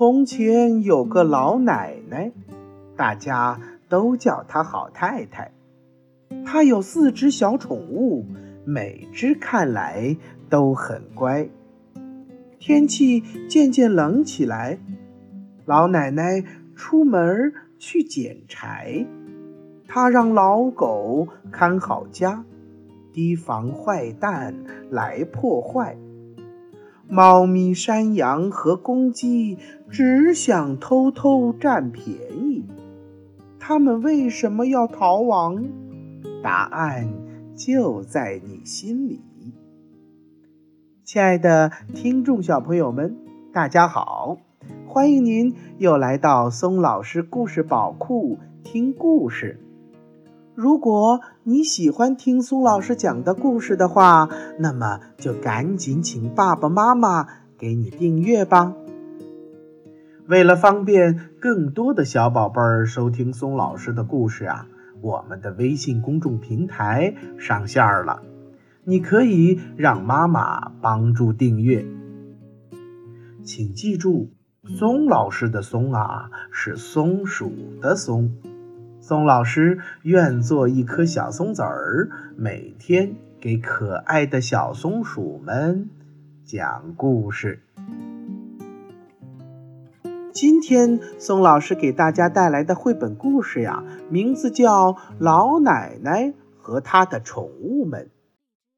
从前有个老奶奶，大家都叫她好太太。她有四只小宠物，每只看来都很乖。天气渐渐冷起来，老奶奶出门去捡柴。她让老狗看好家，提防坏蛋来破坏。猫咪、山羊和公鸡只想偷偷占便宜，它们为什么要逃亡？答案就在你心里。亲爱的听众小朋友们，大家好，欢迎您又来到松老师故事宝库听故事。如果你喜欢听松老师讲的故事的话，那么就赶紧请爸爸妈妈给你订阅吧。为了方便更多的小宝贝儿收听松老师的故事啊，我们的微信公众平台上线了，你可以让妈妈帮助订阅。请记住，松老师的“松”啊，是松鼠的“松”。松老师愿做一颗小松子儿，每天给可爱的小松鼠们讲故事。今天松老师给大家带来的绘本故事呀，名字叫《老奶奶和她的宠物们》。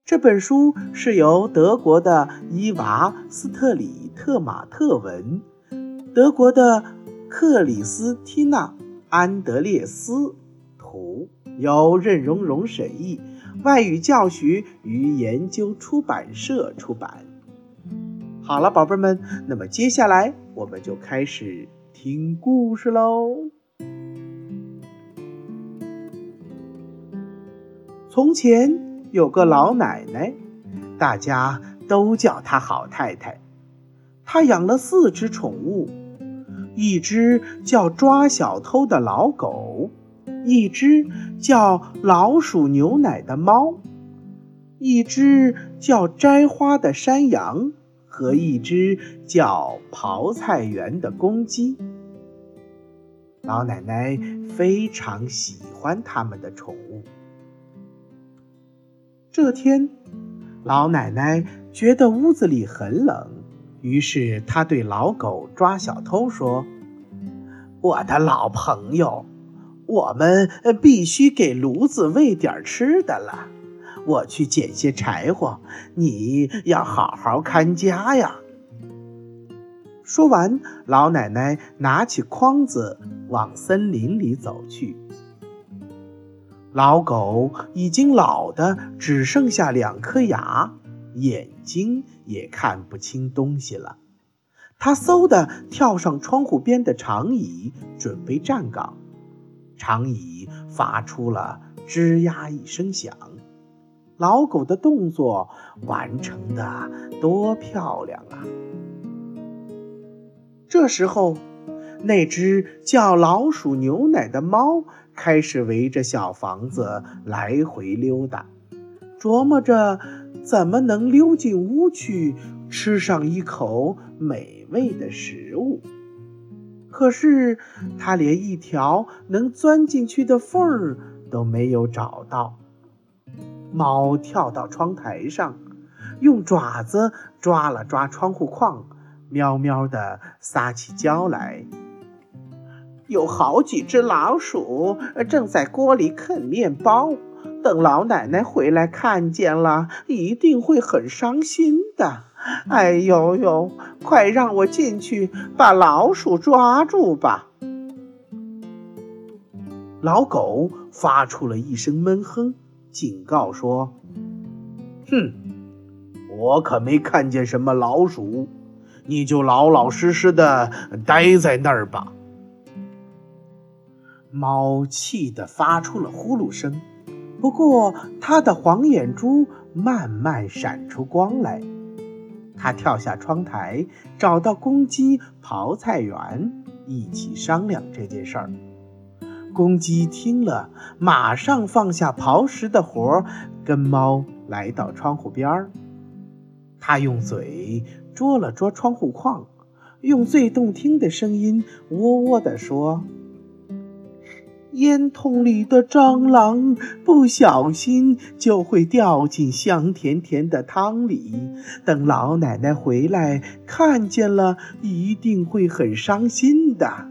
这本书是由德国的伊娃·斯特里特马特文，德国的克里斯蒂娜。安德烈斯图由任荣荣审译，外语教学与研究出版社出版。好了，宝贝们，那么接下来我们就开始听故事喽。从前有个老奶奶，大家都叫她好太太。她养了四只宠物。一只叫抓小偷的老狗，一只叫老鼠牛奶的猫，一只叫摘花的山羊和一只叫刨菜园的公鸡。老奶奶非常喜欢他们的宠物。这天，老奶奶觉得屋子里很冷。于是他对老狗抓小偷说：“我的老朋友，我们必须给炉子喂点吃的了。我去捡些柴火，你要好好看家呀。”说完，老奶奶拿起筐子往森林里走去。老狗已经老的只剩下两颗牙。眼睛也看不清东西了，他嗖地跳上窗户边的长椅，准备站岗。长椅发出了吱呀一声响，老狗的动作完成的多漂亮啊！这时候，那只叫老鼠牛奶的猫开始围着小房子来回溜达，琢磨着。怎么能溜进屋去吃上一口美味的食物？可是他连一条能钻进去的缝儿都没有找到。猫跳到窗台上，用爪子抓了抓窗户框，喵喵地撒起娇来。有好几只老鼠正在锅里啃面包。等老奶奶回来看见了，一定会很伤心的。哎呦呦，快让我进去把老鼠抓住吧！老狗发出了一声闷哼，警告说：“哼，我可没看见什么老鼠，你就老老实实的待在那儿吧。”猫气得发出了呼噜声。不过，他的黄眼珠慢慢闪出光来。他跳下窗台，找到公鸡刨菜园，一起商量这件事儿。公鸡听了，马上放下刨食的活儿，跟猫来到窗户边儿。他用嘴捉了捉窗户框，用最动听的声音喔喔地说：“烟筒里的蟑螂不小心就会掉进香甜甜的汤里，等老奶奶回来看见了，一定会很伤心的。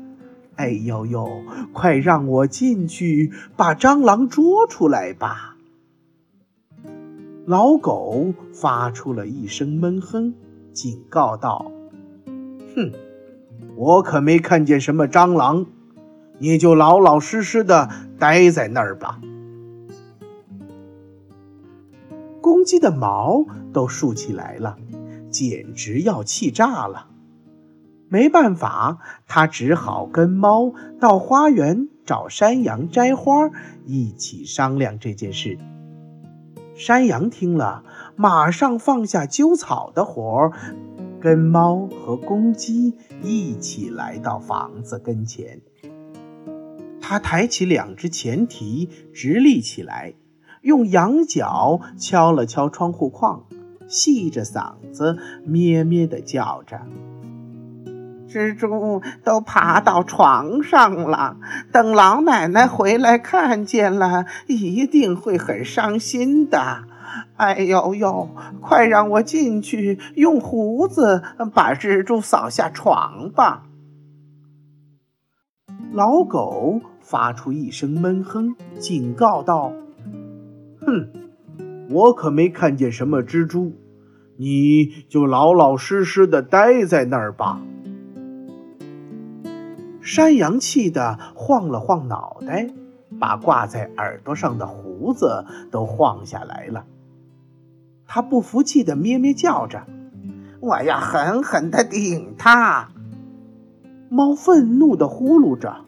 哎呦呦，快让我进去把蟑螂捉出来吧！”老狗发出了一声闷哼，警告道：“哼，我可没看见什么蟑螂，你就老老实实的待在那儿吧。”公鸡的毛都竖起来了，简直要气炸了。没办法，它只好跟猫到花园找山羊摘花，一起商量这件事。山羊听了，马上放下揪草的活儿，跟猫和公鸡一起来到房子跟前。他抬起两只前蹄，直立起来，用羊角敲了敲窗户框，细着嗓子咩咩地叫着。蜘蛛都爬到床上了，等老奶奶回来看见了，一定会很伤心的。哎呦呦，快让我进去，用胡子把蜘蛛扫下床吧！老狗发出一声闷哼，警告道：“哼，我可没看见什么蜘蛛，你就老老实实的待在那儿吧。”山羊气得晃了晃脑袋，把挂在耳朵上的胡子都晃下来了。他不服气地咩咩叫着：“我要狠狠地顶他！”猫愤怒地呼噜着：“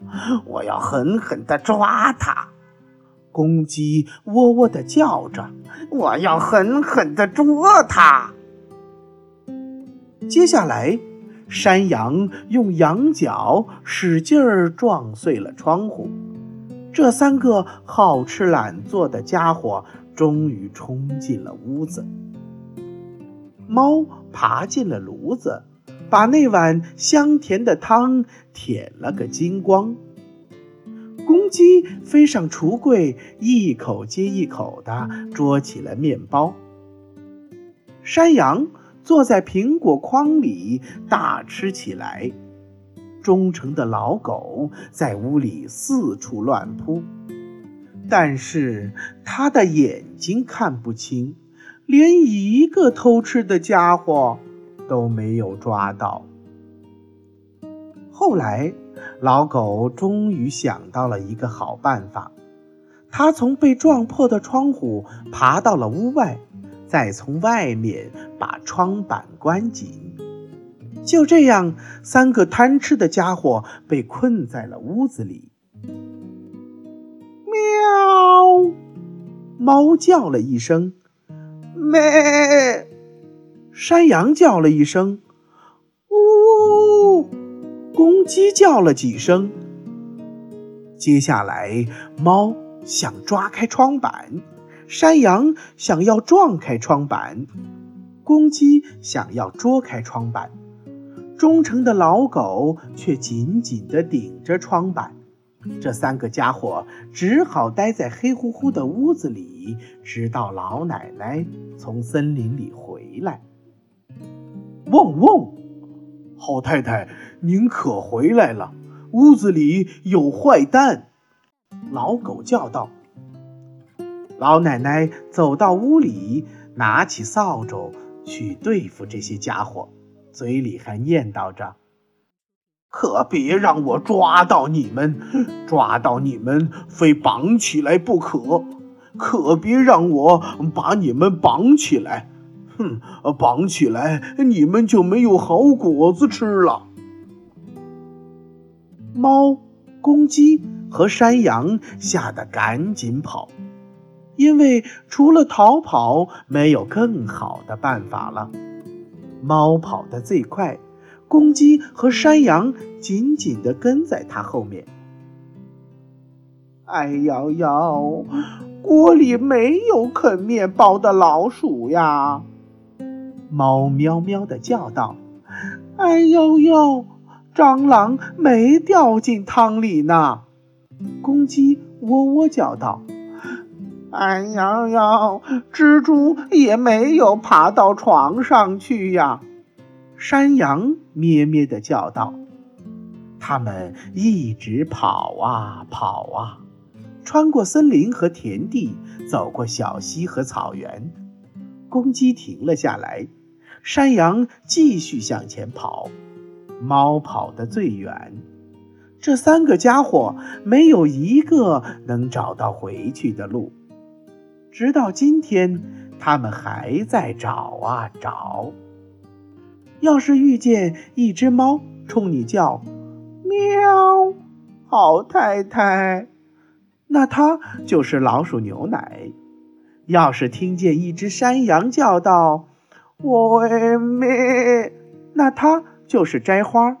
我要狠狠地抓它！”公鸡喔喔地叫着：“我要狠狠地捉它！”接下来。山羊用羊角使劲儿撞碎了窗户，这三个好吃懒做的家伙终于冲进了屋子。猫爬进了炉子，把那碗香甜的汤舔了个精光。公鸡飞上橱柜，一口接一口地捉起了面包。山羊。坐在苹果筐里大吃起来，忠诚的老狗在屋里四处乱扑，但是他的眼睛看不清，连一个偷吃的家伙都没有抓到。后来，老狗终于想到了一个好办法，他从被撞破的窗户爬到了屋外。再从外面把窗板关紧，就这样，三个贪吃的家伙被困在了屋子里。喵！猫叫了一声，咩！山羊叫了一声，呜！公鸡叫了几声。接下来，猫想抓开窗板。山羊想要撞开窗板，公鸡想要捉开窗板，忠诚的老狗却紧紧地顶着窗板。这三个家伙只好待在黑乎乎的屋子里，直到老奶奶从森林里回来。汪汪！好太太，您可回来了！屋子里有坏蛋！老狗叫道。老奶奶走到屋里，拿起扫帚去对付这些家伙，嘴里还念叨着：“可别让我抓到你们，抓到你们非绑起来不可！可别让我把你们绑起来，哼，绑起来你们就没有好果子吃了。”猫、公鸡和山羊吓得赶紧跑。因为除了逃跑，没有更好的办法了。猫跑得最快，公鸡和山羊紧紧地跟在它后面。哎呦呦，锅里没有啃面包的老鼠呀！猫喵喵地叫道：“哎呦呦，蟑螂没掉进汤里呢！公鸡喔喔叫道：“哎呀呀，蜘蛛也没有爬到床上去呀！”山羊咩咩的叫道。他们一直跑啊跑啊，穿过森林和田地，走过小溪和草原。公鸡停了下来，山羊继续向前跑，猫跑得最远。这三个家伙没有一个能找到回去的路。直到今天，他们还在找啊找。要是遇见一只猫冲你叫，喵，好太太，那它就是老鼠牛奶。要是听见一只山羊叫道：“喂咩”，那它就是摘花。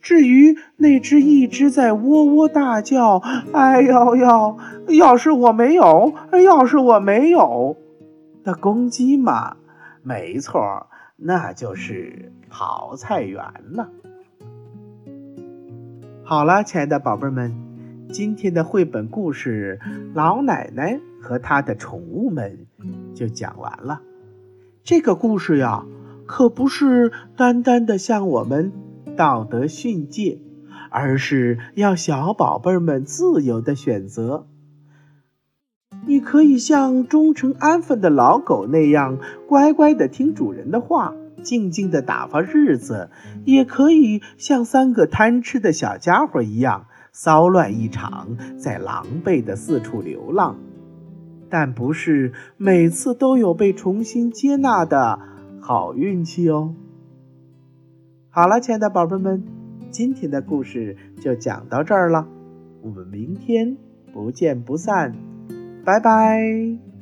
至于那只一直在喔喔大叫“哎呦呦，要是我没有，要是我没有”的公鸡嘛，没错，那就是泡菜园了。好了，亲爱的宝贝们，今天的绘本故事《老奶奶和她的宠物们》就讲完了。这个故事呀，可不是单单的向我们。道德训诫，而是要小宝贝们自由的选择。你可以像忠诚安分的老狗那样乖乖的听主人的话，静静的打发日子；也可以像三个贪吃的小家伙一样骚乱一场，在狼狈的四处流浪。但不是每次都有被重新接纳的好运气哦。好了，亲爱的宝贝们，今天的故事就讲到这儿了，我们明天不见不散，拜拜。